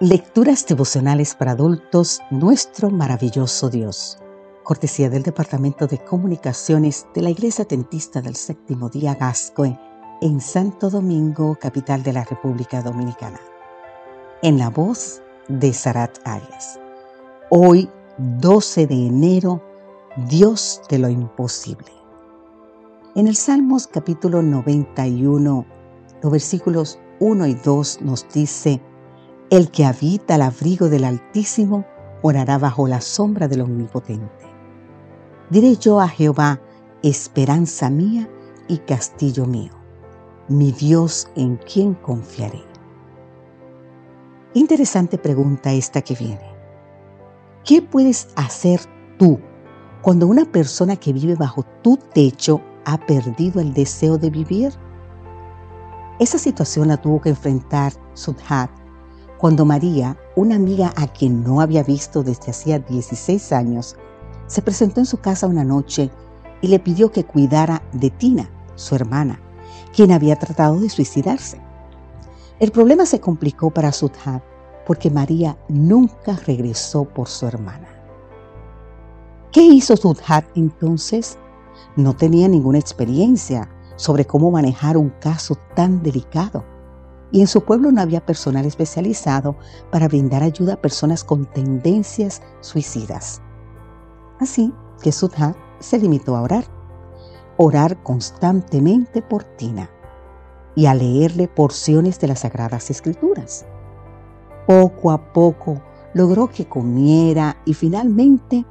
Lecturas devocionales para adultos, nuestro maravilloso Dios. Cortesía del Departamento de Comunicaciones de la Iglesia Tentista del Séptimo Día Gascoe en Santo Domingo, capital de la República Dominicana. En la voz de Sarat Arias. Hoy, 12 de enero, Dios de lo imposible. En el Salmos capítulo 91, los versículos 1 y 2 nos dice, el que habita al abrigo del Altísimo orará bajo la sombra del Omnipotente. Diré yo a Jehová, esperanza mía y castillo mío, mi Dios en quien confiaré. Interesante pregunta esta que viene. ¿Qué puedes hacer tú cuando una persona que vive bajo tu techo ha perdido el deseo de vivir? Esa situación la tuvo que enfrentar Sudhat cuando María, una amiga a quien no había visto desde hacía 16 años, se presentó en su casa una noche y le pidió que cuidara de Tina, su hermana, quien había tratado de suicidarse. El problema se complicó para Sudhat porque María nunca regresó por su hermana. ¿Qué hizo Sudhat entonces? No tenía ninguna experiencia sobre cómo manejar un caso tan delicado y en su pueblo no había personal especializado para brindar ayuda a personas con tendencias suicidas. Así que Sudha se limitó a orar, orar constantemente por Tina y a leerle porciones de las Sagradas Escrituras. Poco a poco logró que comiera y finalmente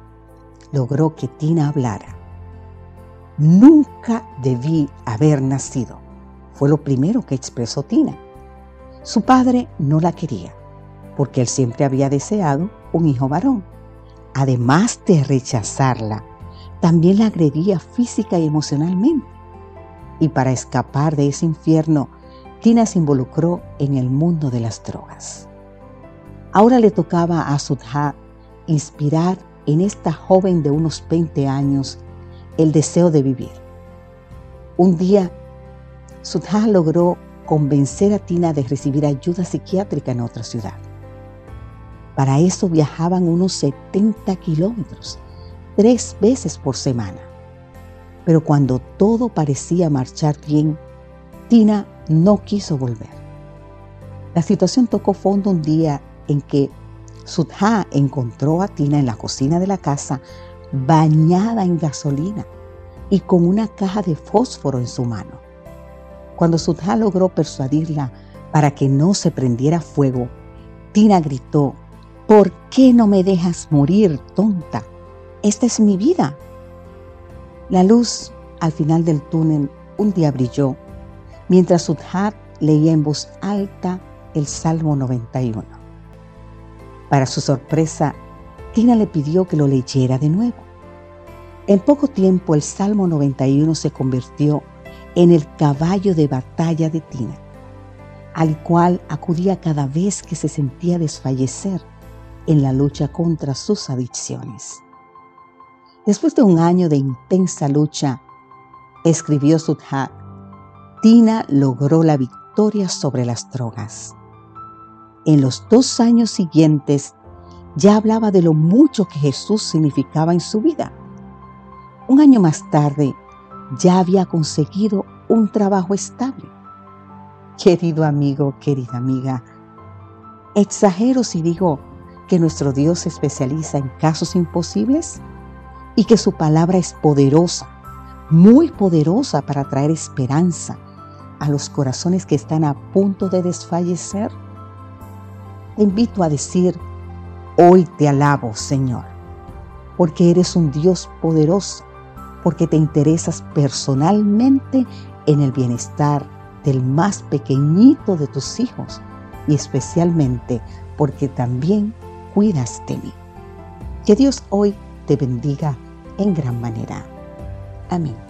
logró que Tina hablara. Nunca debí haber nacido, fue lo primero que expresó Tina su padre no la quería, porque él siempre había deseado un hijo varón. Además de rechazarla, también la agredía física y emocionalmente. Y para escapar de ese infierno, Tina se involucró en el mundo de las drogas. Ahora le tocaba a Sudha inspirar en esta joven de unos 20 años el deseo de vivir. Un día, Sudha logró convencer a Tina de recibir ayuda psiquiátrica en otra ciudad. Para eso viajaban unos 70 kilómetros, tres veces por semana. Pero cuando todo parecía marchar bien, Tina no quiso volver. La situación tocó fondo un día en que Sudha encontró a Tina en la cocina de la casa bañada en gasolina y con una caja de fósforo en su mano. Cuando Sudha logró persuadirla para que no se prendiera fuego, Tina gritó, ¿por qué no me dejas morir, tonta? Esta es mi vida. La luz al final del túnel un día brilló mientras Sudha leía en voz alta el Salmo 91. Para su sorpresa, Tina le pidió que lo leyera de nuevo. En poco tiempo el Salmo 91 se convirtió en el caballo de batalla de Tina, al cual acudía cada vez que se sentía desfallecer en la lucha contra sus adicciones. Después de un año de intensa lucha, escribió Sudha, Tina logró la victoria sobre las drogas. En los dos años siguientes ya hablaba de lo mucho que Jesús significaba en su vida. Un año más tarde, ya había conseguido un trabajo estable. Querido amigo, querida amiga, exagero si digo que nuestro Dios se especializa en casos imposibles y que su palabra es poderosa, muy poderosa para traer esperanza a los corazones que están a punto de desfallecer. Te invito a decir, hoy te alabo, Señor, porque eres un Dios poderoso porque te interesas personalmente en el bienestar del más pequeñito de tus hijos y especialmente porque también cuidas de mí. Que Dios hoy te bendiga en gran manera. Amén.